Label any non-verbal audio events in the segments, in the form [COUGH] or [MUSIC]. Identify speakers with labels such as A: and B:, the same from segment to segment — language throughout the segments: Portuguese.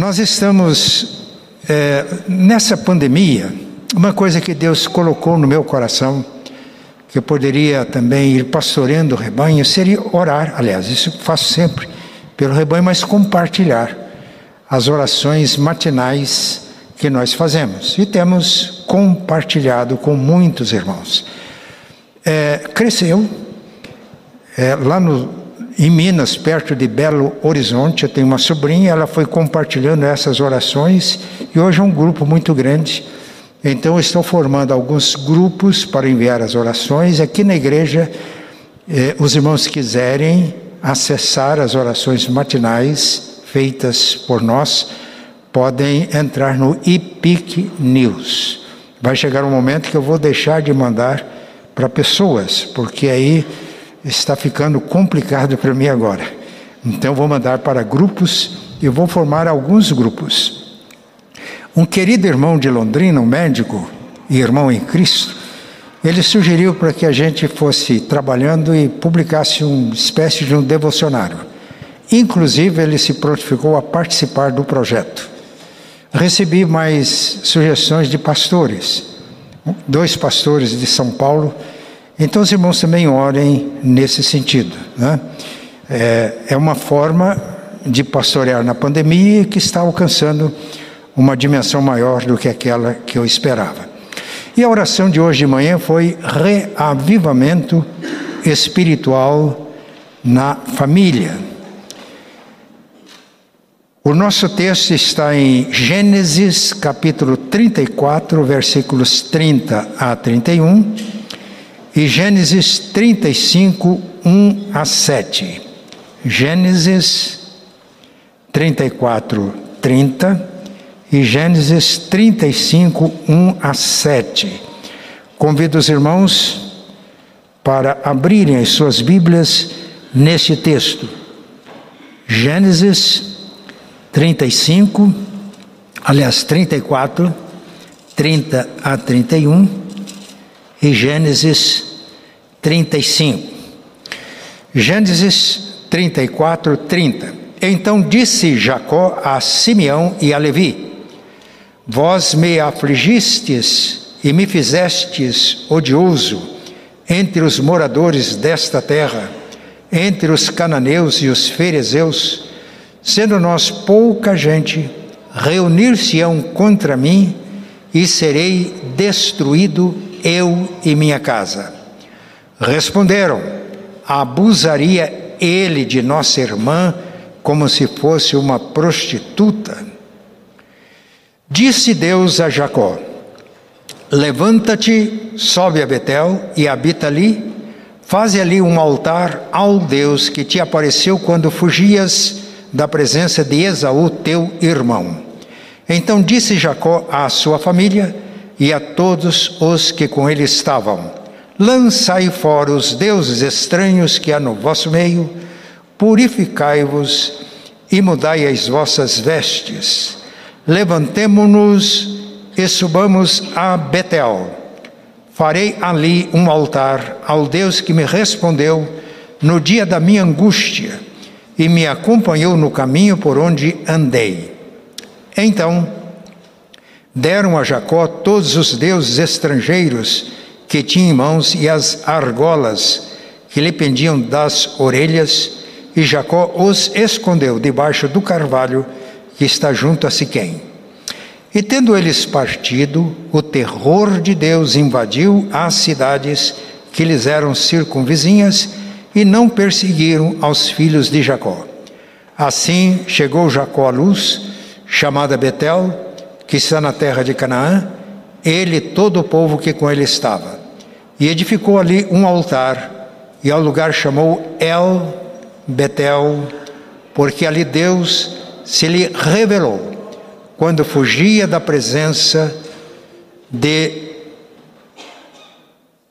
A: Nós estamos é, nessa pandemia, uma coisa que Deus colocou no meu coração, que eu poderia também ir pastoreando o rebanho, seria orar, aliás, isso faço sempre pelo rebanho, mas compartilhar as orações matinais que nós fazemos. E temos compartilhado com muitos irmãos. É, cresceu, é, lá no, em Minas, perto de Belo Horizonte, eu tenho uma sobrinha, ela foi compartilhando essas orações e hoje é um grupo muito grande. Então, estou formando alguns grupos para enviar as orações. Aqui na igreja, eh, os irmãos quiserem acessar as orações matinais feitas por nós, podem entrar no IPIC News. Vai chegar um momento que eu vou deixar de mandar para pessoas, porque aí está ficando complicado para mim agora. Então, vou mandar para grupos e vou formar alguns grupos. Um querido irmão de Londrina, um médico e irmão em Cristo, ele sugeriu para que a gente fosse trabalhando e publicasse uma espécie de um devocionário. Inclusive, ele se prontificou a participar do projeto. Recebi mais sugestões de pastores, dois pastores de São Paulo. Então, os irmãos também orem nesse sentido. Né? É, é uma forma de pastorear na pandemia que está alcançando uma dimensão maior do que aquela que eu esperava. E a oração de hoje de manhã foi reavivamento espiritual na família. O nosso texto está em Gênesis capítulo 34, versículos 30 a 31 e Gênesis 35, 1 a 7. Gênesis 34, 30 e Gênesis 35, 1 a 7. Convido os irmãos para abrirem as suas Bíblias neste texto. Gênesis 35, aliás, 34, 30 a 31 e Gênesis 35. Gênesis 34, 30. Então disse Jacó a Simeão e a Levi: Vós me afligistes e me fizestes odioso entre os moradores desta terra, entre os cananeus e os ferezeus, sendo nós pouca gente, reunir-se-ão contra mim e serei destruído eu e minha casa. Responderam: Abusaria ele de nossa irmã como se fosse uma prostituta? Disse Deus a Jacó: Levanta-te, sobe a Betel e habita ali, faze ali um altar ao Deus que te apareceu quando fugias da presença de Esaú, teu irmão. Então disse Jacó à sua família e a todos os que com ele estavam: Lançai fora os deuses estranhos que há no vosso meio, purificai-vos e mudai as vossas vestes levantemo-nos e subamos a Betel. Farei ali um altar ao Deus que me respondeu no dia da minha angústia e me acompanhou no caminho por onde andei. Então deram a Jacó todos os deuses estrangeiros que tinha em mãos e as argolas que lhe pendiam das orelhas, e Jacó os escondeu debaixo do carvalho que está junto a Siquém. E tendo eles partido, o terror de Deus invadiu as cidades que lhes eram circunvizinhas e não perseguiram aos filhos de Jacó. Assim chegou Jacó à luz, chamada Betel, que está na terra de Canaã, ele e todo o povo que com ele estava. E edificou ali um altar, e ao lugar chamou El Betel, porque ali Deus se lhe revelou quando fugia da presença de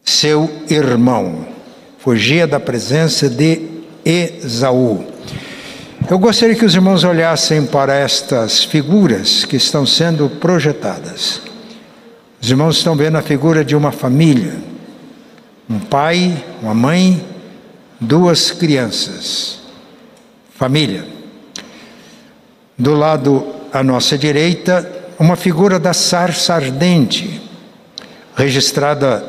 A: seu irmão, fugia da presença de Esaú. Eu gostaria que os irmãos olhassem para estas figuras que estão sendo projetadas. Os irmãos estão vendo a figura de uma família, um pai, uma mãe, duas crianças. Família. Do lado à nossa direita uma figura da sarça ardente, registrada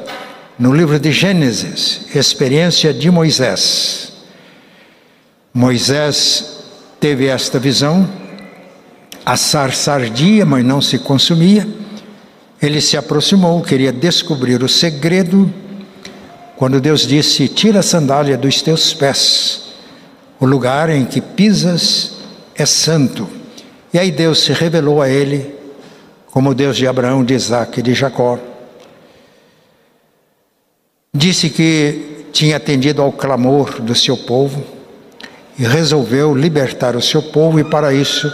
A: no livro de Gênesis, experiência de Moisés. Moisés teve esta visão, a sarça ardia, mas não se consumia. Ele se aproximou, queria descobrir o segredo, quando Deus disse: Tira a sandália dos teus pés, o lugar em que pisas é santo. E aí Deus se revelou a ele como Deus de Abraão, de Isaac e de Jacó. Disse que tinha atendido ao clamor do seu povo e resolveu libertar o seu povo, e para isso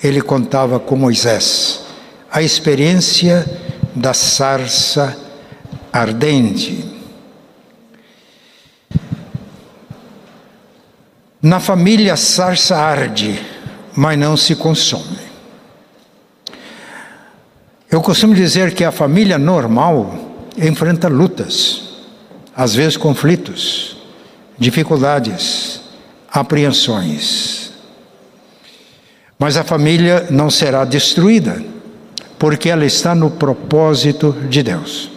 A: ele contava com Moisés a experiência da sarça ardente. Na família, a sarça arde, mas não se consome. Eu costumo dizer que a família normal enfrenta lutas, às vezes conflitos, dificuldades, apreensões. Mas a família não será destruída, porque ela está no propósito de Deus.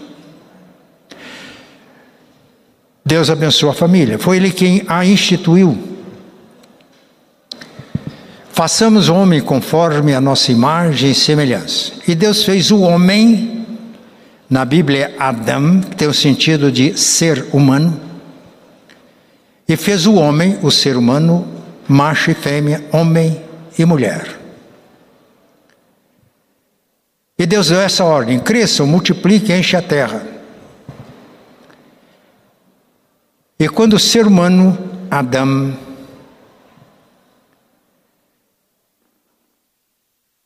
A: Deus abençoa a família, foi Ele quem a instituiu. Façamos o homem conforme a nossa imagem e semelhança. E Deus fez o homem, na Bíblia Adam, que tem o sentido de ser humano, e fez o homem, o ser humano, macho e fêmea, homem e mulher. E Deus deu essa ordem: cresçam, multipliquem, enche a terra. E quando o ser humano, Adão,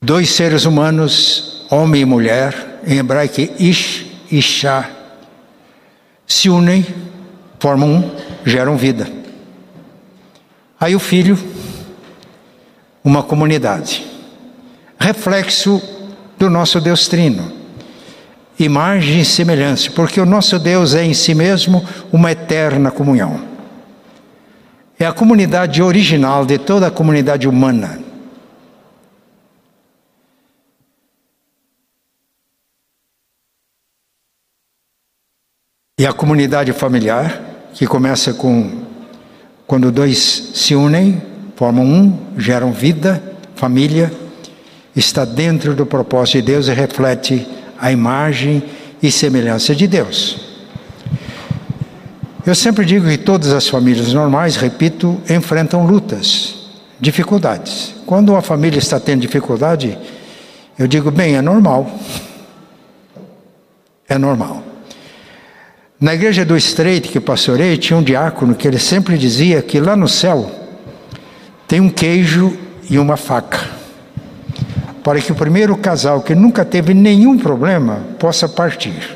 A: Dois seres humanos, homem e mulher, em hebraico Ish, Isha, se unem, formam um, geram vida. Aí o filho, uma comunidade. Reflexo do nosso Deus Trino. Imagem e semelhança, porque o nosso Deus é em si mesmo uma eterna comunhão. É a comunidade original de toda a comunidade humana. E a comunidade familiar, que começa com quando dois se unem, formam um, geram vida, família, está dentro do propósito de Deus e reflete a imagem e semelhança de Deus. Eu sempre digo que todas as famílias normais, repito, enfrentam lutas, dificuldades. Quando uma família está tendo dificuldade, eu digo, bem, é normal. É normal. Na igreja do Estreito que pastorei, tinha um diácono que ele sempre dizia que lá no céu tem um queijo e uma faca. Para que o primeiro casal que nunca teve nenhum problema possa partir.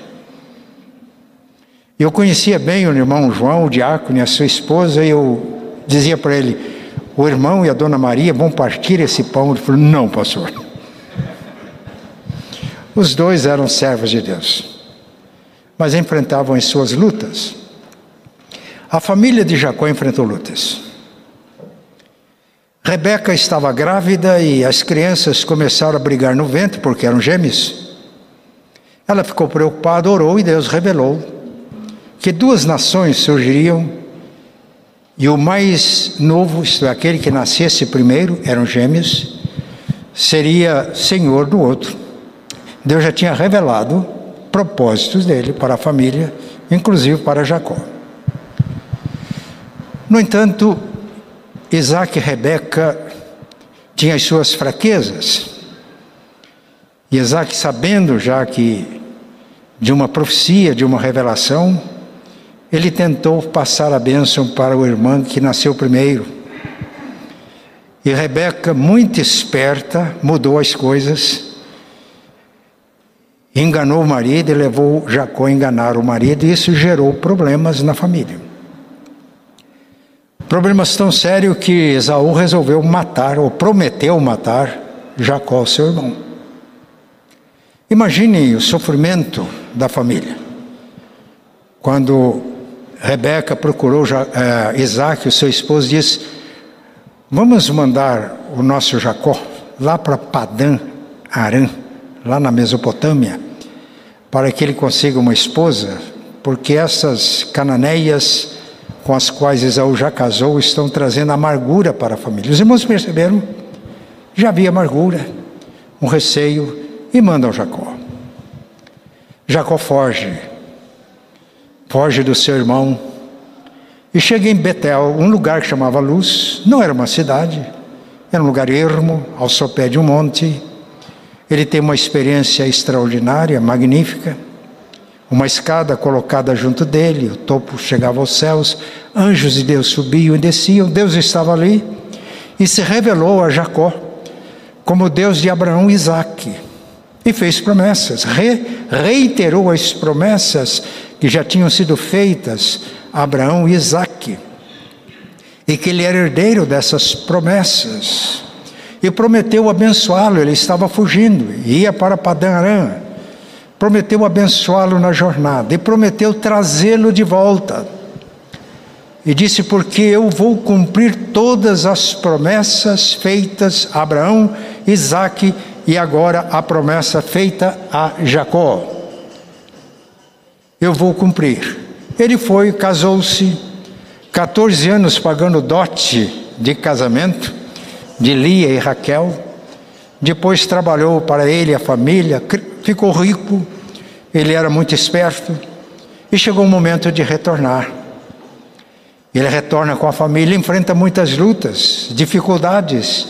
A: Eu conhecia bem o irmão João, o diácono e a sua esposa, e eu dizia para ele: o irmão e a dona Maria vão partir esse pão. Ele falou: não, pastor. Os dois eram servos de Deus mas enfrentavam as suas lutas. A família de Jacó enfrentou lutas. Rebeca estava grávida e as crianças começaram a brigar no ventre porque eram gêmeos. Ela ficou preocupada, orou e Deus revelou que duas nações surgiriam e o mais novo, isto é, aquele que nascesse primeiro, eram gêmeos, seria senhor do outro. Deus já tinha revelado propósitos dele para a família, inclusive para Jacó. No entanto, Isaac e Rebeca tinham as suas fraquezas. E Isaac, sabendo já que de uma profecia, de uma revelação, ele tentou passar a bênção para o irmão que nasceu primeiro. E Rebeca, muito esperta, mudou as coisas enganou o marido e levou Jacó a enganar o marido, e isso gerou problemas na família. Problemas tão sérios que Esaú resolveu matar, ou prometeu matar, Jacó, seu irmão. Imagine o sofrimento da família. Quando Rebeca procurou uh, Isaac, o seu esposo, disse: Vamos mandar o nosso Jacó lá para Padã Arã, lá na Mesopotâmia, para que ele consiga uma esposa, porque essas cananeias com as quais Esaú já casou estão trazendo amargura para a família. Os irmãos perceberam? Já havia amargura, um receio, e mandam Jacó. Jacó foge, foge do seu irmão, e chega em Betel, um lugar que chamava Luz, não era uma cidade, era um lugar ermo, ao sopé de um monte. Ele tem uma experiência extraordinária, magnífica. Uma escada colocada junto dele, o topo chegava aos céus, anjos de Deus subiam e desciam, Deus estava ali e se revelou a Jacó como Deus de Abraão e Isaque e fez promessas, Re, reiterou as promessas que já tinham sido feitas a Abraão e Isaque e que ele era herdeiro dessas promessas. E prometeu abençoá-lo, ele estava fugindo, ia para Padã Aram. Prometeu abençoá-lo na jornada e prometeu trazê-lo de volta. E disse: Porque eu vou cumprir todas as promessas feitas a Abraão, Isaque e agora a promessa feita a Jacó. Eu vou cumprir. Ele foi, casou-se, 14 anos pagando dote de casamento de Lia e Raquel. Depois trabalhou para ele a família, ficou rico, ele era muito esperto e chegou o momento de retornar. Ele retorna com a família, enfrenta muitas lutas, dificuldades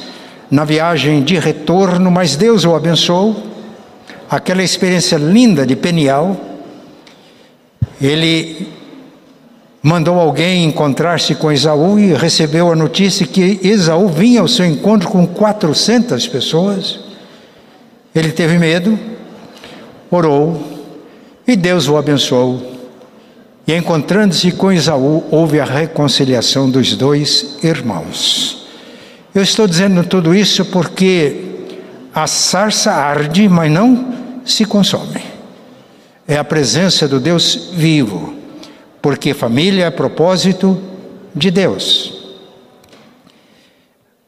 A: na viagem de retorno, mas Deus o abençoou. Aquela experiência linda de Peniel, ele mandou alguém encontrar-se com Esaú e recebeu a notícia que Esaú vinha ao seu encontro com 400 pessoas. Ele teve medo, orou e Deus o abençoou. E encontrando-se com Esaú, houve a reconciliação dos dois irmãos. Eu estou dizendo tudo isso porque a sarça arde, mas não se consome. É a presença do Deus vivo porque família é propósito de Deus.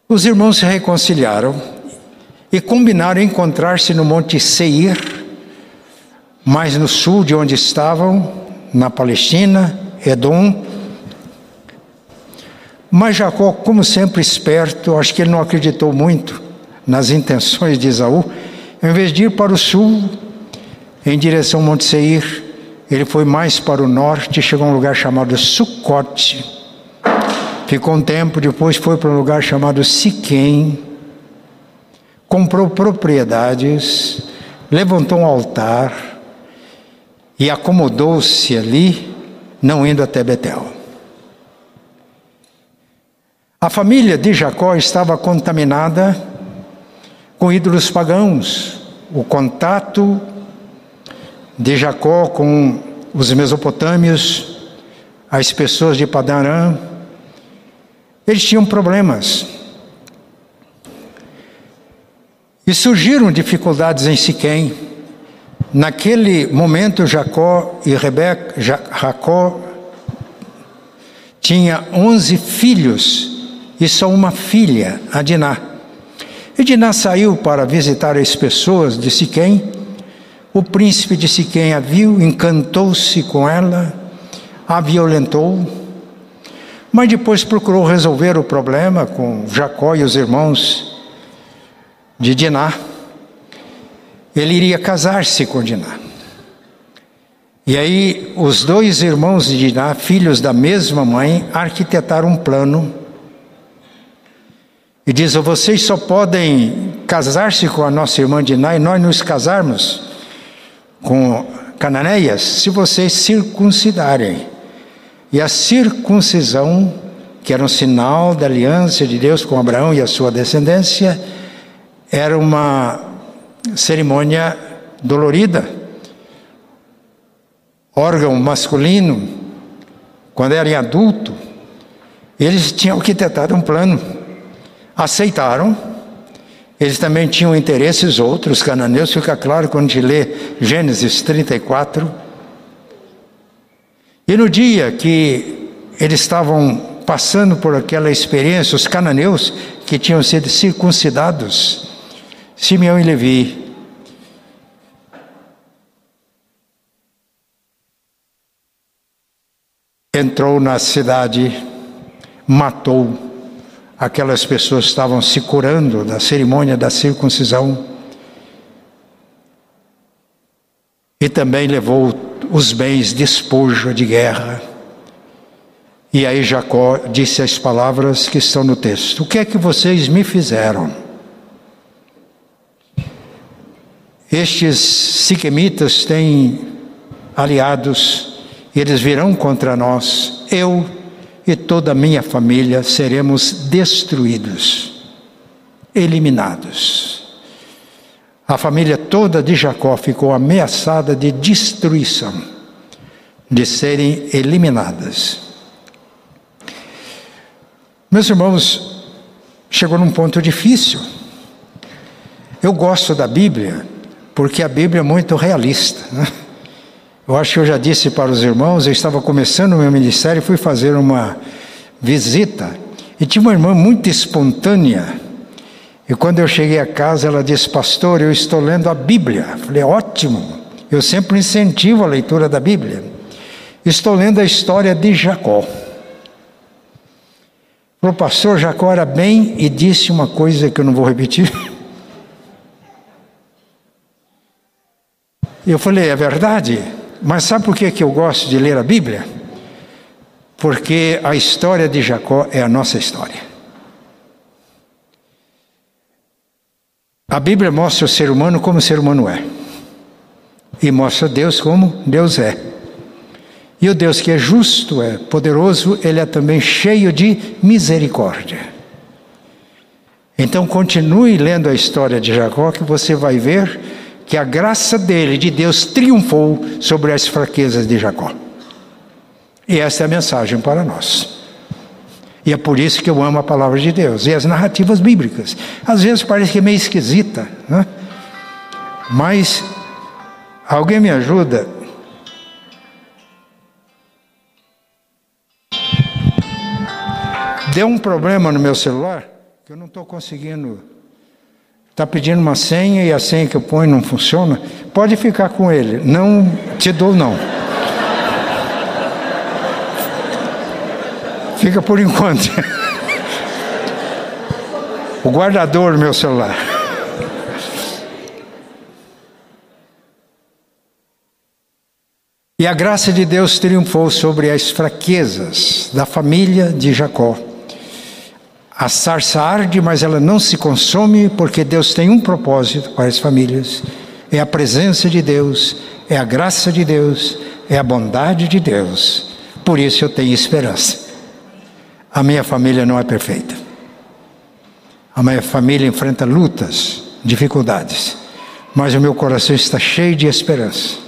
A: Os irmãos se reconciliaram e combinaram encontrar-se no Monte Seir, mais no sul de onde estavam, na Palestina, Edom. Mas Jacó, como sempre esperto, acho que ele não acreditou muito nas intenções de Esaú, em vez de ir para o sul, em direção ao Monte Seir, ele foi mais para o norte, chegou a um lugar chamado Sucote. Ficou um tempo, depois foi para um lugar chamado Siquém. Comprou propriedades, levantou um altar e acomodou-se ali, não indo até Betel. A família de Jacó estava contaminada com ídolos pagãos. O contato de Jacó com os mesopotâmios, as pessoas de Padarã, eles tinham problemas. E surgiram dificuldades em Siquém. Naquele momento, Jacó e Rebeca, Jacó tinha onze filhos e só uma filha, a Diná. E Diná saiu para visitar as pessoas de Siquém o príncipe de Siquém a viu, encantou-se com ela, a violentou, mas depois procurou resolver o problema com Jacó e os irmãos de Diná. Ele iria casar-se com Diná. E aí os dois irmãos de Diná, filhos da mesma mãe, arquitetaram um plano e diz: vocês só podem casar-se com a nossa irmã Diná e nós nos casarmos com Cananeias se vocês circuncidarem. E a circuncisão, que era um sinal da aliança de Deus com Abraão e a sua descendência, era uma cerimônia dolorida. Órgão masculino, quando era em adulto, eles tinham que tentar um plano. Aceitaram eles também tinham interesses outros, cananeus, fica claro quando a gente lê Gênesis 34. E no dia que eles estavam passando por aquela experiência, os cananeus que tinham sido circuncidados, Simeão e Levi. Entrou na cidade, matou aquelas pessoas estavam se curando da cerimônia da circuncisão. E também levou os bens despojo de guerra. E aí Jacó disse as palavras que estão no texto: O que é que vocês me fizeram? Estes siquemitas têm aliados, eles virão contra nós. Eu e toda a minha família seremos destruídos, eliminados. A família toda de Jacó ficou ameaçada de destruição, de serem eliminadas. Meus irmãos, chegou num ponto difícil. Eu gosto da Bíblia porque a Bíblia é muito realista. Né? Eu acho que eu já disse para os irmãos, eu estava começando o meu ministério e fui fazer uma visita e tinha uma irmã muito espontânea. E quando eu cheguei a casa, ela disse: Pastor, eu estou lendo a Bíblia. Eu falei: Ótimo, eu sempre incentivo a leitura da Bíblia. Estou lendo a história de Jacó. O pastor Jacó era bem e disse uma coisa que eu não vou repetir. [LAUGHS] Eu falei, é verdade, mas sabe por que, que eu gosto de ler a Bíblia? Porque a história de Jacó é a nossa história. A Bíblia mostra o ser humano como o ser humano é, e mostra Deus como Deus é. E o Deus que é justo, é poderoso, ele é também cheio de misericórdia. Então continue lendo a história de Jacó que você vai ver que a graça dele, de Deus, triunfou sobre as fraquezas de Jacó. E essa é a mensagem para nós. E é por isso que eu amo a palavra de Deus e as narrativas bíblicas. Às vezes parece que é meio esquisita, né? mas alguém me ajuda. Deu um problema no meu celular que eu não estou conseguindo Está pedindo uma senha e a senha que eu ponho não funciona? Pode ficar com ele. Não te dou, não. Fica por enquanto. [LAUGHS] o guardador do meu celular. E a graça de Deus triunfou sobre as fraquezas da família de Jacó. A sarça arde, mas ela não se consome, porque Deus tem um propósito para as famílias: é a presença de Deus, é a graça de Deus, é a bondade de Deus. Por isso eu tenho esperança. A minha família não é perfeita. A minha família enfrenta lutas, dificuldades, mas o meu coração está cheio de esperança.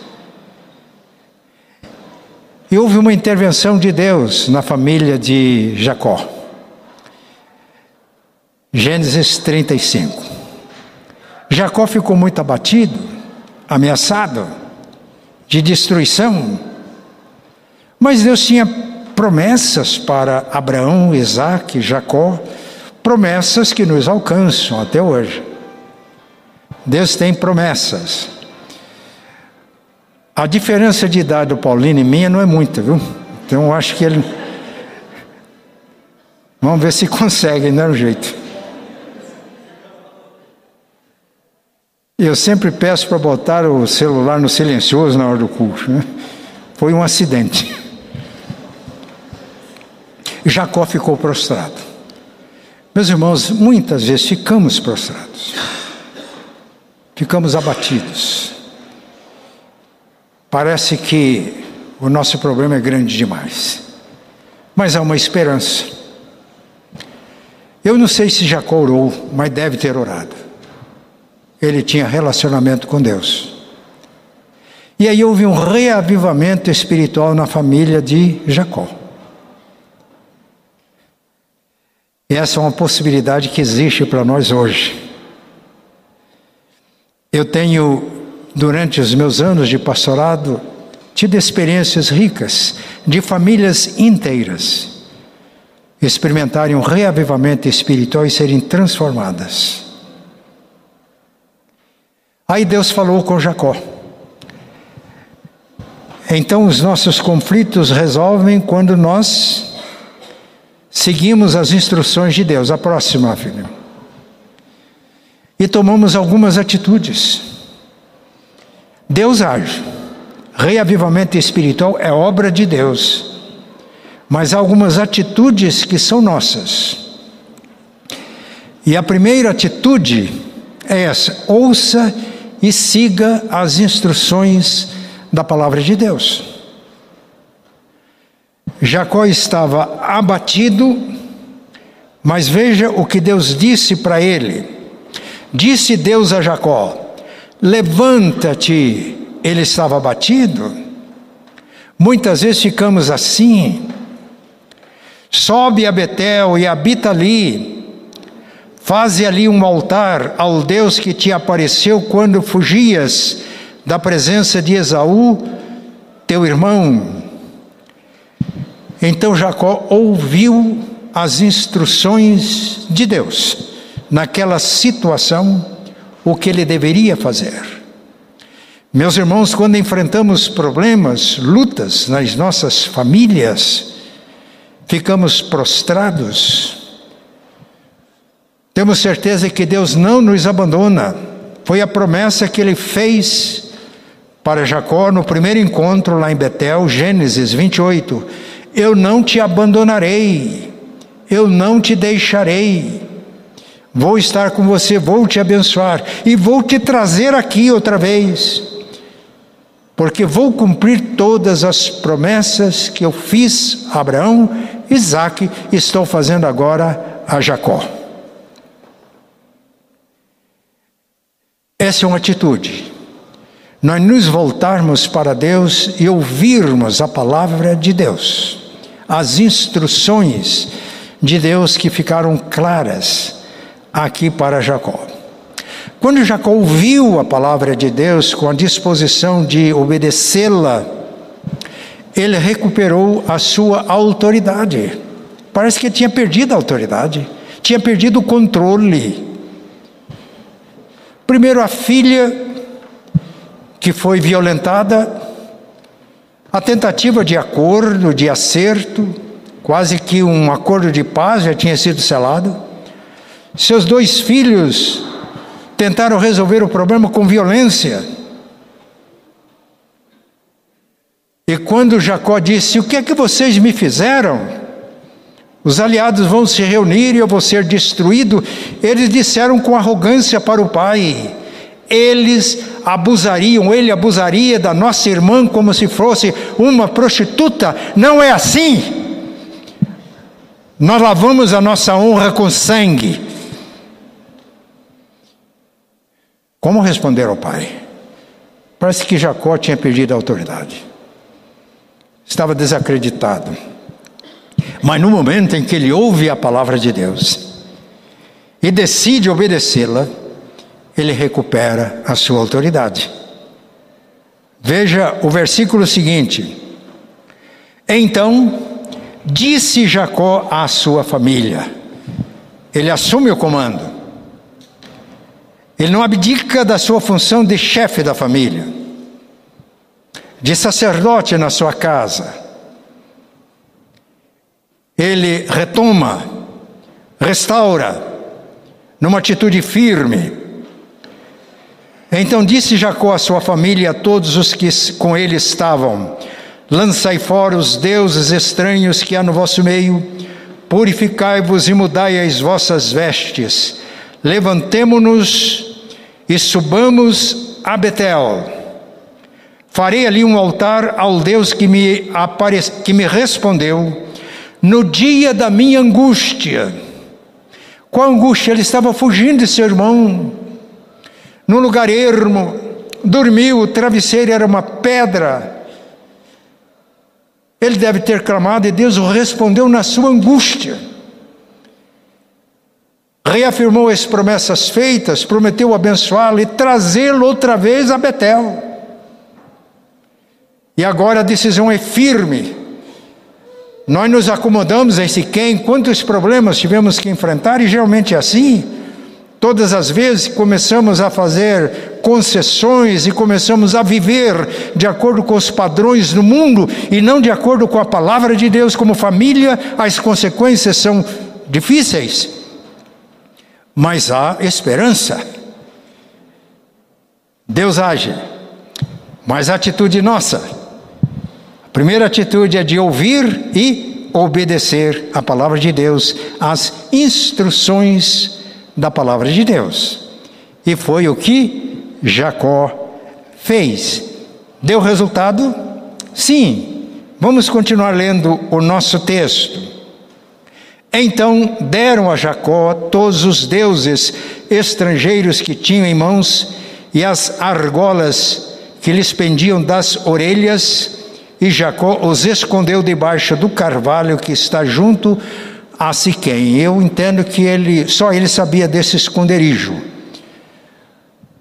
A: E houve uma intervenção de Deus na família de Jacó. Gênesis 35. Jacó ficou muito abatido, ameaçado de destruição, mas Deus tinha promessas para Abraão, Isaac, Jacó, promessas que nos alcançam até hoje. Deus tem promessas. A diferença de idade do Paulino e minha não é muita, viu? Então eu acho que ele. Vamos ver se [LAUGHS] consegue, não é o jeito. Eu sempre peço para botar o celular no silencioso na hora do culto. Né? Foi um acidente. Jacó ficou prostrado. Meus irmãos, muitas vezes ficamos prostrados, ficamos abatidos. Parece que o nosso problema é grande demais, mas há uma esperança. Eu não sei se Jacó orou, mas deve ter orado ele tinha relacionamento com Deus. E aí houve um reavivamento espiritual na família de Jacó. E essa é uma possibilidade que existe para nós hoje. Eu tenho, durante os meus anos de pastorado, tido experiências ricas de famílias inteiras experimentarem um reavivamento espiritual e serem transformadas. Aí Deus falou com Jacó. Então os nossos conflitos resolvem quando nós seguimos as instruções de Deus. A próxima, filho. E tomamos algumas atitudes. Deus age. Reavivamento espiritual é obra de Deus. Mas há algumas atitudes que são nossas. E a primeira atitude é essa: ouça e siga as instruções da palavra de Deus. Jacó estava abatido, mas veja o que Deus disse para ele. Disse Deus a Jacó: Levanta-te. Ele estava abatido. Muitas vezes ficamos assim. Sobe a Betel e habita ali Faze ali um altar ao Deus que te apareceu quando fugias da presença de Esaú, teu irmão. Então Jacó ouviu as instruções de Deus naquela situação, o que ele deveria fazer. Meus irmãos, quando enfrentamos problemas, lutas nas nossas famílias, ficamos prostrados, temos certeza que Deus não nos abandona. Foi a promessa que ele fez para Jacó no primeiro encontro lá em Betel, Gênesis 28. Eu não te abandonarei, eu não te deixarei. Vou estar com você, vou te abençoar e vou te trazer aqui outra vez, porque vou cumprir todas as promessas que eu fiz a Abraão, Isaac, estou fazendo agora a Jacó. Essa é uma atitude. Nós nos voltarmos para Deus e ouvirmos a palavra de Deus, as instruções de Deus que ficaram claras aqui para Jacó. Quando Jacó ouviu a palavra de Deus com a disposição de obedecê-la, ele recuperou a sua autoridade. Parece que tinha perdido a autoridade, tinha perdido o controle. Primeiro, a filha que foi violentada, a tentativa de acordo, de acerto, quase que um acordo de paz já tinha sido selado. Seus dois filhos tentaram resolver o problema com violência. E quando Jacó disse: O que é que vocês me fizeram? Os aliados vão se reunir e eu vou ser destruído. Eles disseram com arrogância para o pai: eles abusariam, ele abusaria da nossa irmã como se fosse uma prostituta. Não é assim. Nós lavamos a nossa honra com sangue. Como responder ao pai? Parece que Jacó tinha perdido a autoridade. Estava desacreditado. Mas no momento em que ele ouve a palavra de Deus e decide obedecê-la, ele recupera a sua autoridade. Veja o versículo seguinte. Então disse Jacó à sua família, ele assume o comando, ele não abdica da sua função de chefe da família, de sacerdote na sua casa, ele retoma, restaura, numa atitude firme. Então disse Jacó à sua família e a todos os que com ele estavam: Lançai fora os deuses estranhos que há no vosso meio, purificai-vos e mudai as vossas vestes. Levantemo-nos e subamos a Betel. Farei ali um altar ao Deus que me, apare... que me respondeu no dia da minha angústia. Qual angústia? Ele estava fugindo de seu irmão, num lugar ermo, dormiu, o travesseiro era uma pedra. Ele deve ter clamado e Deus o respondeu na sua angústia. Reafirmou as promessas feitas, prometeu abençoá-lo e trazê-lo outra vez a Betel. E agora a decisão é firme nós nos acomodamos em Siquém, quantos problemas tivemos que enfrentar, e geralmente é assim. Todas as vezes começamos a fazer concessões e começamos a viver de acordo com os padrões do mundo e não de acordo com a palavra de Deus como família, as consequências são difíceis. Mas há esperança. Deus age. Mas a atitude nossa. Primeira atitude é de ouvir e obedecer a palavra de Deus, as instruções da palavra de Deus. E foi o que Jacó fez. Deu resultado? Sim. Vamos continuar lendo o nosso texto. Então deram a Jacó todos os deuses estrangeiros que tinham em mãos e as argolas que lhes pendiam das orelhas, e Jacó os escondeu debaixo do carvalho que está junto a Siquém. Eu entendo que ele só ele sabia desse esconderijo.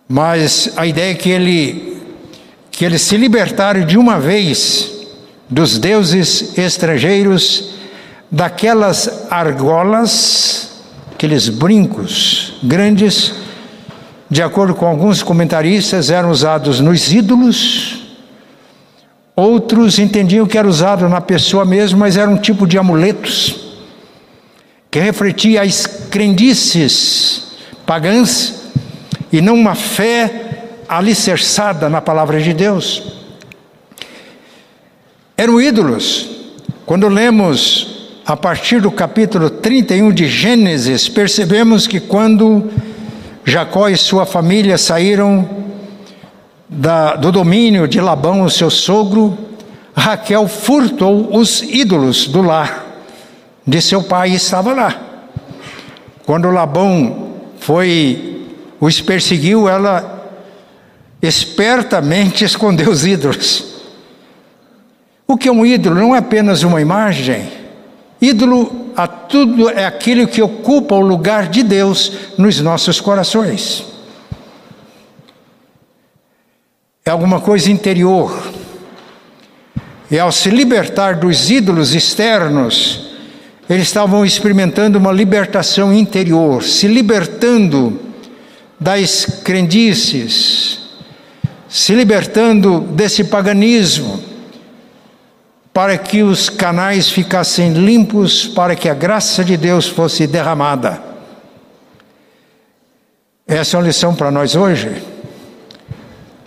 A: Mas a ideia é que ele que eles se libertaram de uma vez dos deuses estrangeiros, daquelas argolas, aqueles brincos grandes, de acordo com alguns comentaristas, eram usados nos ídolos. Outros entendiam que era usado na pessoa mesmo, mas era um tipo de amuletos que refletia as crendices pagãs e não uma fé alicerçada na palavra de Deus. Eram ídolos. Quando lemos a partir do capítulo 31 de Gênesis, percebemos que quando Jacó e sua família saíram da, do domínio de Labão, seu sogro, Raquel furtou os ídolos do lar de seu pai estava lá. Quando Labão foi os perseguiu, ela espertamente escondeu os ídolos. O que é um ídolo? Não é apenas uma imagem. Ídolo a tudo é aquilo que ocupa o lugar de Deus nos nossos corações. É alguma coisa interior. E ao se libertar dos ídolos externos, eles estavam experimentando uma libertação interior, se libertando das crendices, se libertando desse paganismo, para que os canais ficassem limpos, para que a graça de Deus fosse derramada. Essa é uma lição para nós hoje.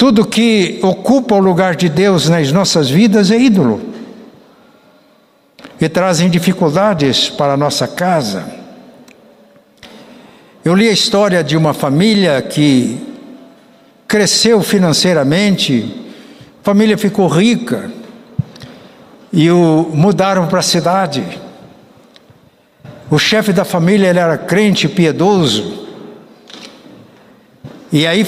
A: Tudo que ocupa o lugar de Deus nas nossas vidas é ídolo que trazem dificuldades para a nossa casa. Eu li a história de uma família que cresceu financeiramente, a família ficou rica e o mudaram para a cidade. O chefe da família ele era crente piedoso. E aí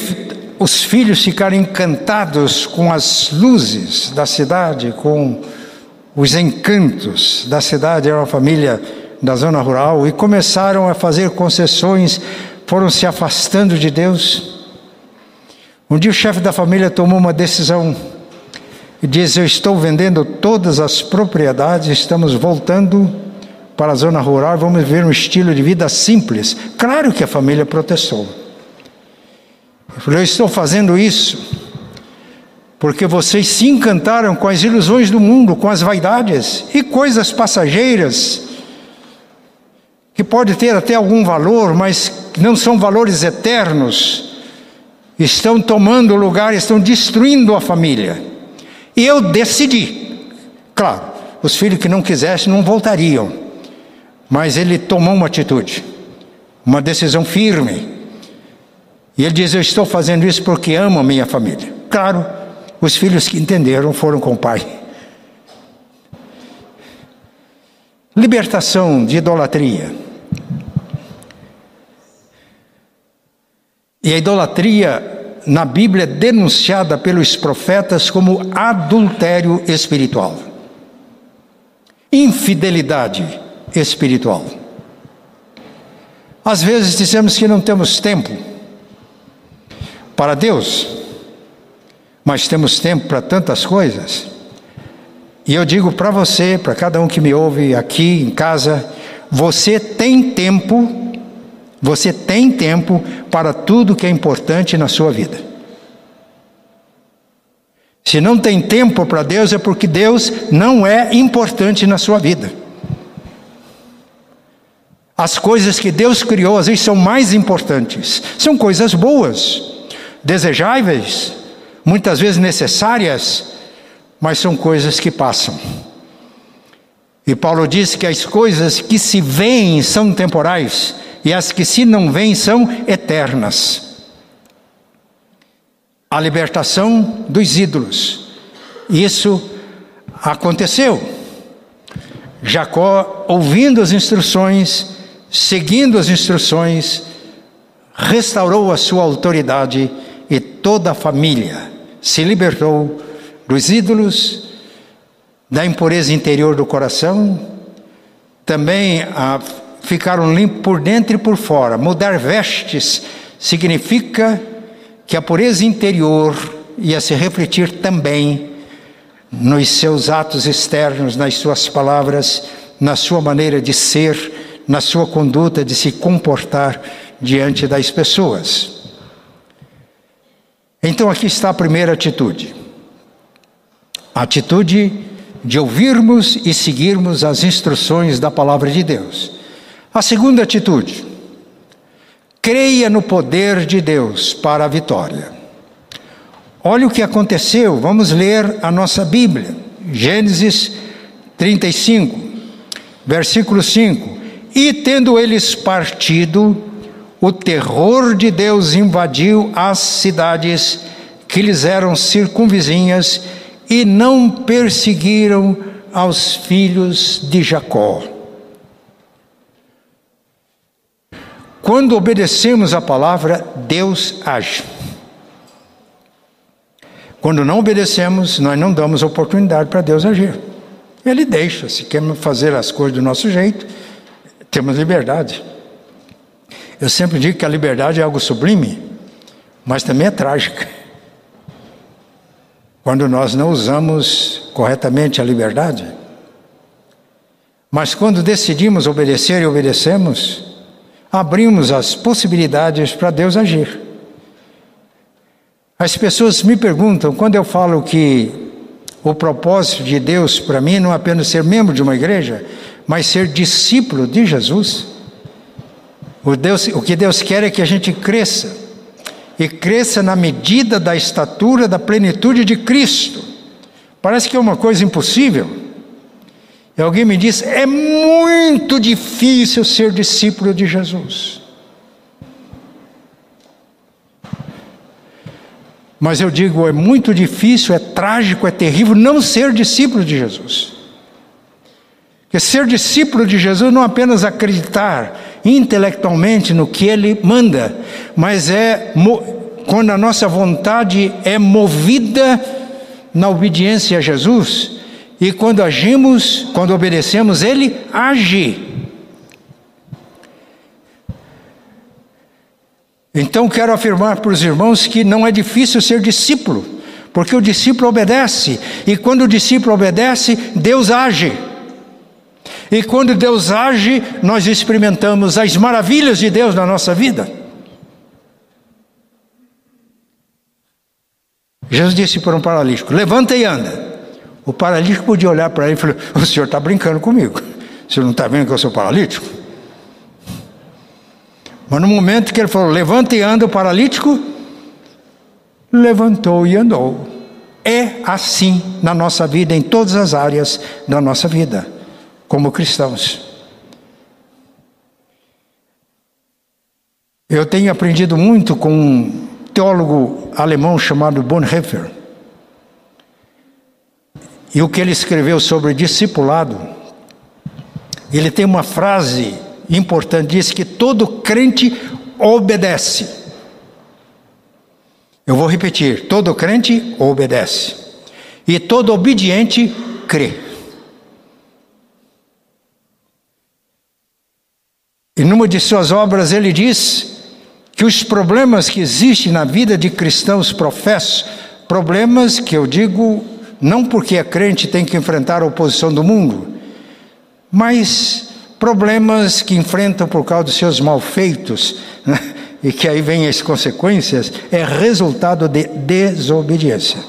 A: os filhos ficaram encantados com as luzes da cidade, com os encantos da cidade, era uma família da zona rural, e começaram a fazer concessões, foram se afastando de Deus. Um dia o chefe da família tomou uma decisão e diz: Eu estou vendendo todas as propriedades, estamos voltando para a zona rural, vamos viver um estilo de vida simples. Claro que a família protestou. Ele falou: Eu estou fazendo isso porque vocês se encantaram com as ilusões do mundo, com as vaidades e coisas passageiras, que pode ter até algum valor, mas não são valores eternos, estão tomando lugar, estão destruindo a família. E eu decidi, claro, os filhos que não quisessem não voltariam, mas ele tomou uma atitude, uma decisão firme. E ele diz: Eu estou fazendo isso porque amo a minha família. Claro, os filhos que entenderam foram com o pai. Libertação de idolatria. E a idolatria na Bíblia é denunciada pelos profetas como adultério espiritual, infidelidade espiritual. Às vezes dizemos que não temos tempo para Deus, mas temos tempo para tantas coisas. E eu digo para você, para cada um que me ouve aqui em casa, você tem tempo Você tem tempo para tudo que é importante na sua vida. Se não tem tempo para Deus, é porque Deus não é importante na sua vida. As coisas que Deus criou, às vezes, são mais importantes. São coisas boas, desejáveis, muitas vezes necessárias, mas são coisas que passam. E Paulo diz que as coisas que se veem são temporais e as que se não veem são eternas. A libertação dos ídolos. Isso aconteceu. Jacó, ouvindo as instruções, seguindo as instruções, restaurou a sua autoridade toda a família se libertou dos ídolos, da impureza interior do coração, também a, ficaram limpos por dentro e por fora. Mudar vestes significa que a pureza interior ia se refletir também nos seus atos externos, nas suas palavras, na sua maneira de ser, na sua conduta de se comportar diante das pessoas. Então aqui está a primeira atitude. A atitude de ouvirmos e seguirmos as instruções da palavra de Deus. A segunda atitude, creia no poder de Deus para a vitória. Olha o que aconteceu, vamos ler a nossa Bíblia, Gênesis 35, versículo 5. E tendo eles partido, o terror de Deus invadiu as cidades que lhes eram circunvizinhas e não perseguiram aos filhos de Jacó. Quando obedecemos a palavra, Deus age. Quando não obedecemos, nós não damos oportunidade para Deus agir. Ele deixa, se queremos fazer as coisas do nosso jeito, temos liberdade. Eu sempre digo que a liberdade é algo sublime, mas também é trágica. Quando nós não usamos corretamente a liberdade. Mas quando decidimos obedecer e obedecemos, abrimos as possibilidades para Deus agir. As pessoas me perguntam, quando eu falo que o propósito de Deus para mim não é apenas ser membro de uma igreja, mas ser discípulo de Jesus. O, Deus, o que Deus quer é que a gente cresça e cresça na medida da estatura da plenitude de Cristo. Parece que é uma coisa impossível. E alguém me diz: é muito difícil ser discípulo de Jesus. Mas eu digo: é muito difícil, é trágico, é terrível não ser discípulo de Jesus. Porque ser discípulo de Jesus não é apenas acreditar intelectualmente no que ele manda, mas é quando a nossa vontade é movida na obediência a Jesus e quando agimos, quando obedecemos, ele age. Então quero afirmar para os irmãos que não é difícil ser discípulo, porque o discípulo obedece, e quando o discípulo obedece, Deus age. E quando Deus age, nós experimentamos as maravilhas de Deus na nossa vida. Jesus disse para um paralítico: Levanta e anda. O paralítico podia olhar para ele e falar: O senhor está brincando comigo. O senhor não está vendo que eu sou paralítico? Mas no momento que ele falou: Levanta e anda, o paralítico levantou e andou. É assim na nossa vida, em todas as áreas da nossa vida como cristãos. Eu tenho aprendido muito com um teólogo alemão chamado Bonhoeffer. E o que ele escreveu sobre discipulado, ele tem uma frase importante, diz que todo crente obedece. Eu vou repetir: todo crente obedece, e todo obediente crê. E numa de suas obras ele diz que os problemas que existem na vida de cristãos professos, problemas que eu digo não porque é crente tem que enfrentar a oposição do mundo, mas problemas que enfrentam por causa dos seus malfeitos, né? e que aí vem as consequências, é resultado de desobediência.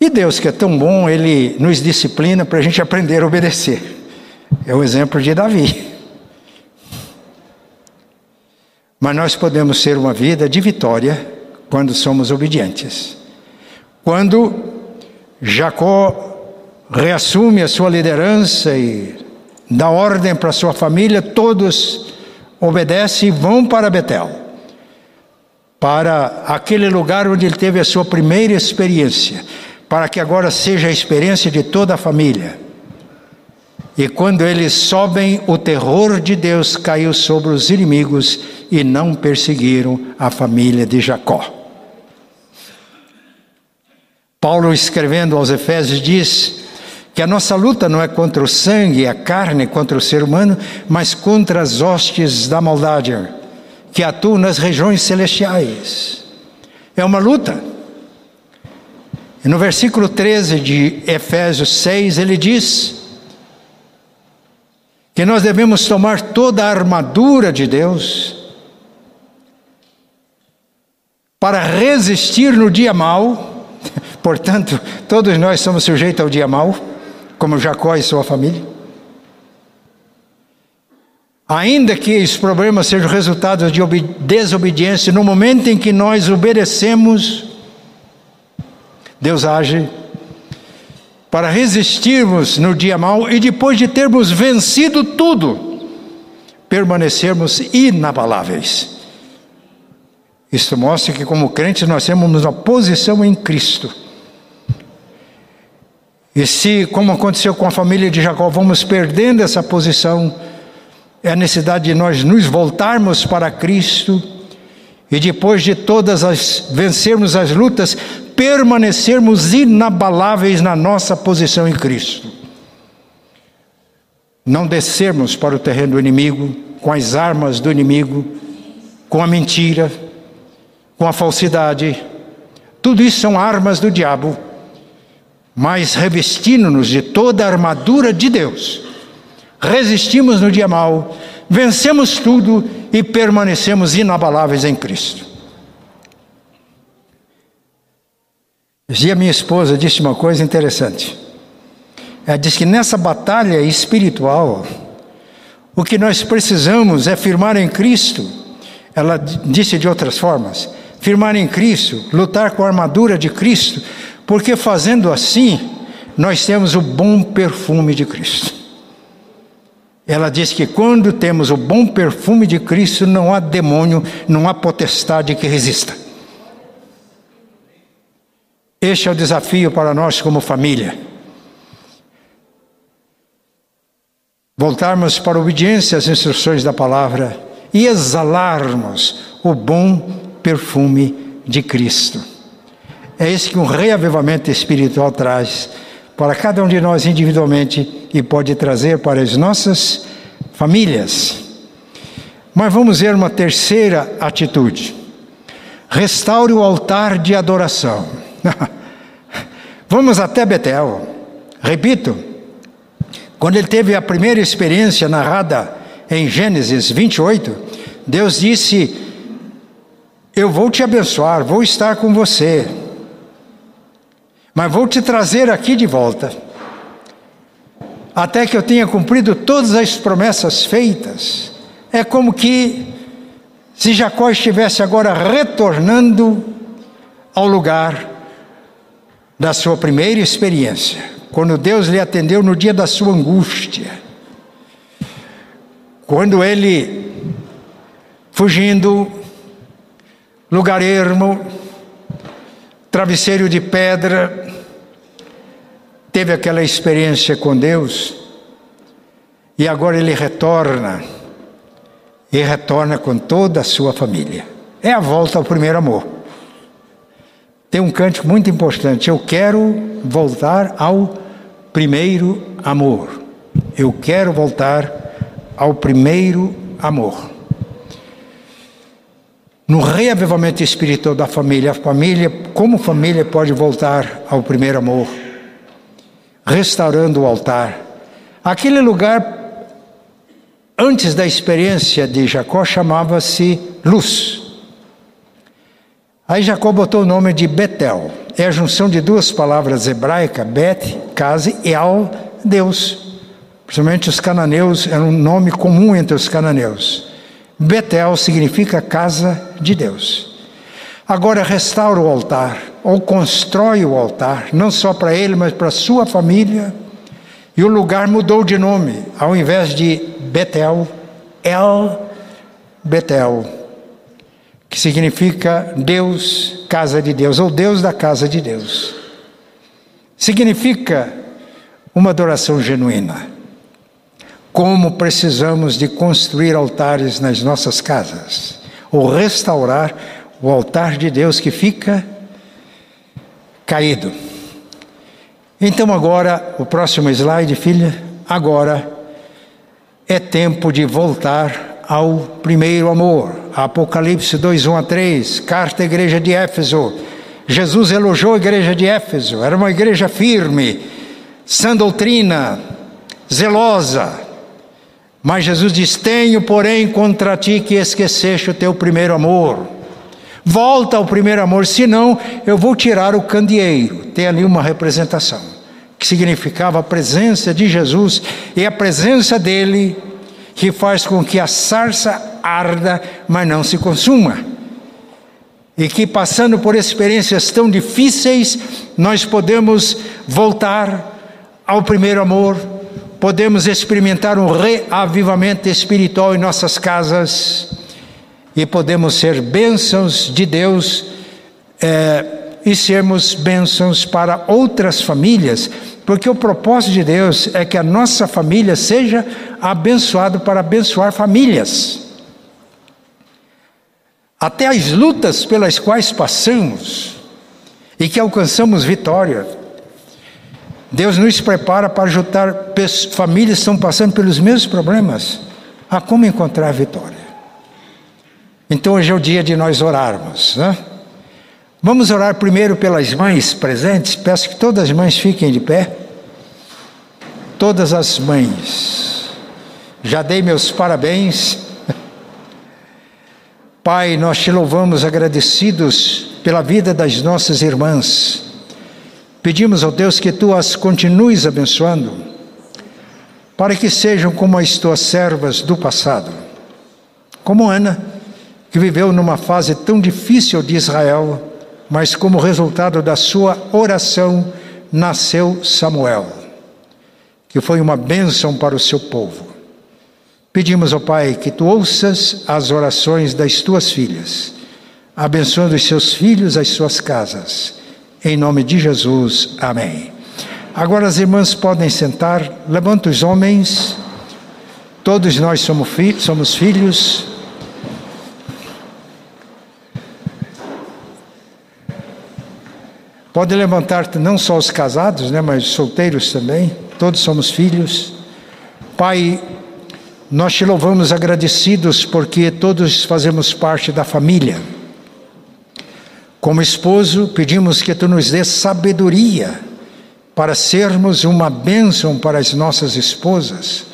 A: E Deus, que é tão bom, Ele nos disciplina para a gente aprender a obedecer. É o exemplo de Davi. Mas nós podemos ser uma vida de vitória quando somos obedientes. Quando Jacó reassume a sua liderança e dá ordem para sua família, todos obedecem e vão para Betel, para aquele lugar onde ele teve a sua primeira experiência, para que agora seja a experiência de toda a família. E quando eles sobem, o terror de Deus caiu sobre os inimigos e não perseguiram a família de Jacó. Paulo, escrevendo aos Efésios, diz que a nossa luta não é contra o sangue a carne, contra o ser humano, mas contra as hostes da maldade que atuam nas regiões celestiais. É uma luta. E no versículo 13 de Efésios 6, ele diz que nós devemos tomar toda a armadura de Deus para resistir no dia mau [LAUGHS] Portanto, todos nós somos sujeitos ao dia mau, como Jacó e sua família. Ainda que os problemas sejam resultado de desobediência, no momento em que nós obedecemos, Deus age para resistirmos no dia mau e depois de termos vencido tudo, permanecermos inabaláveis. Isso mostra que, como crentes, nós temos uma posição em Cristo. E se, como aconteceu com a família de Jacó, vamos perdendo essa posição, é a necessidade de nós nos voltarmos para Cristo e depois de todas as vencermos as lutas, permanecermos inabaláveis na nossa posição em Cristo. Não descermos para o terreno do inimigo com as armas do inimigo, com a mentira, com a falsidade. Tudo isso são armas do diabo mas revestindo-nos de toda a armadura de Deus, resistimos no dia mau, vencemos tudo e permanecemos inabaláveis em Cristo. E a minha esposa disse uma coisa interessante. Ela disse que nessa batalha espiritual, o que nós precisamos é firmar em Cristo. Ela disse de outras formas: firmar em Cristo, lutar com a armadura de Cristo, porque fazendo assim, nós temos o bom perfume de Cristo. Ela diz que quando temos o bom perfume de Cristo, não há demônio, não há potestade que resista. Este é o desafio para nós como família. Voltarmos para a obediência às instruções da palavra e exalarmos o bom perfume de Cristo. É isso que um reavivamento espiritual traz para cada um de nós individualmente e pode trazer para as nossas famílias. Mas vamos ver uma terceira atitude. Restaure o altar de adoração. [LAUGHS] vamos até Betel. Repito, quando ele teve a primeira experiência narrada em Gênesis 28, Deus disse: Eu vou te abençoar, vou estar com você. Mas vou te trazer aqui de volta, até que eu tenha cumprido todas as promessas feitas. É como que se Jacó estivesse agora retornando ao lugar da sua primeira experiência, quando Deus lhe atendeu no dia da sua angústia, quando ele, fugindo, lugar ermo, travesseiro de pedra, teve aquela experiência com Deus e agora ele retorna e retorna com toda a sua família. É a volta ao primeiro amor. Tem um cântico muito importante. Eu quero voltar ao primeiro amor. Eu quero voltar ao primeiro amor no reavivamento espiritual da família. A família, como família, pode voltar ao primeiro amor, restaurando o altar, Aquele lugar, antes da experiência de Jacó, chamava-se Luz. Aí Jacó botou o nome de Betel. É a junção de duas palavras hebraicas, Bet, casa, e El, Deus. Principalmente os cananeus, era um nome comum entre os cananeus. Betel significa casa de Deus. Agora restaura o altar, ou constrói o altar, não só para ele, mas para sua família. E o lugar mudou de nome, ao invés de Betel, El Betel, que significa Deus, casa de Deus, ou Deus da casa de Deus. Significa uma adoração genuína como precisamos de construir altares nas nossas casas, ou restaurar o altar de Deus que fica caído. Então agora, o próximo slide, filha, agora é tempo de voltar ao primeiro amor. Apocalipse 2, 1 a 3, carta à igreja de Éfeso. Jesus elogiou a igreja de Éfeso, era uma igreja firme, sã doutrina, zelosa, mas Jesus diz: Tenho, porém, contra ti que esqueceste o teu primeiro amor. Volta ao primeiro amor, senão eu vou tirar o candeeiro. Tem ali uma representação, que significava a presença de Jesus e a presença dele que faz com que a sarça arda, mas não se consuma. E que passando por experiências tão difíceis, nós podemos voltar ao primeiro amor, podemos experimentar um reavivamento espiritual em nossas casas e podemos ser bênçãos de Deus é, e sermos bênçãos para outras famílias, porque o propósito de Deus é que a nossa família seja abençoada para abençoar famílias. Até as lutas pelas quais passamos e que alcançamos vitória, Deus nos prepara para ajudar famílias que estão passando pelos mesmos problemas a como encontrar a vitória. Então hoje é o dia de nós orarmos. Né? Vamos orar primeiro pelas mães presentes. Peço que todas as mães fiquem de pé. Todas as mães. Já dei meus parabéns. [LAUGHS] Pai, nós te louvamos agradecidos pela vida das nossas irmãs Pedimos ao Deus que tu as continues abençoando, para que sejam como as tuas servas do passado, como Ana, que viveu numa fase tão difícil de Israel, mas como resultado da sua oração nasceu Samuel, que foi uma bênção para o seu povo. Pedimos ao Pai que tu ouças as orações das tuas filhas, abençoando os seus filhos, as suas casas em nome de Jesus, amém. Agora as irmãs podem sentar, levanta os homens, todos nós somos, fi somos filhos. Pode levantar não só os casados, né, mas os solteiros também, todos somos filhos. Pai, nós te louvamos agradecidos porque todos fazemos parte da família. Como esposo, pedimos que tu nos dê sabedoria para sermos uma bênção para as nossas esposas,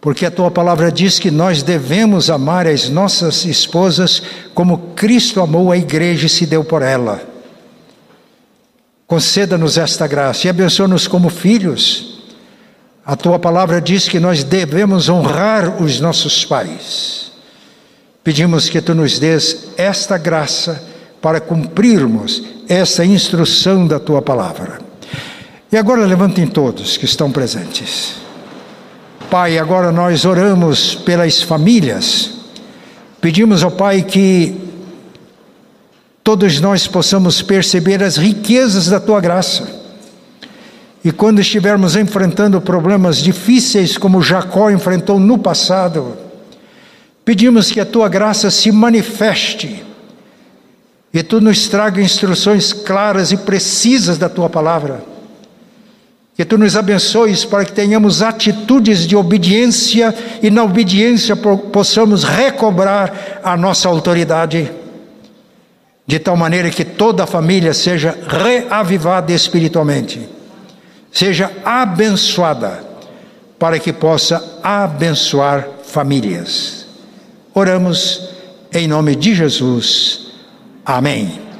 A: porque a tua palavra diz que nós devemos amar as nossas esposas como Cristo amou a igreja e se deu por ela. Conceda-nos esta graça e abençoa-nos como filhos. A tua palavra diz que nós devemos honrar os nossos pais. Pedimos que tu nos dês esta graça para cumprirmos essa instrução da tua palavra. E agora levantem todos que estão presentes. Pai, agora nós oramos pelas famílias. Pedimos ao Pai que todos nós possamos perceber as riquezas da tua graça. E quando estivermos enfrentando problemas difíceis como Jacó enfrentou no passado, pedimos que a tua graça se manifeste e tu nos traga instruções claras e precisas da tua palavra. Que tu nos abençoes para que tenhamos atitudes de obediência e na obediência possamos recobrar a nossa autoridade, de tal maneira que toda a família seja reavivada espiritualmente, seja abençoada, para que possa abençoar famílias. Oramos em nome de Jesus. Amém.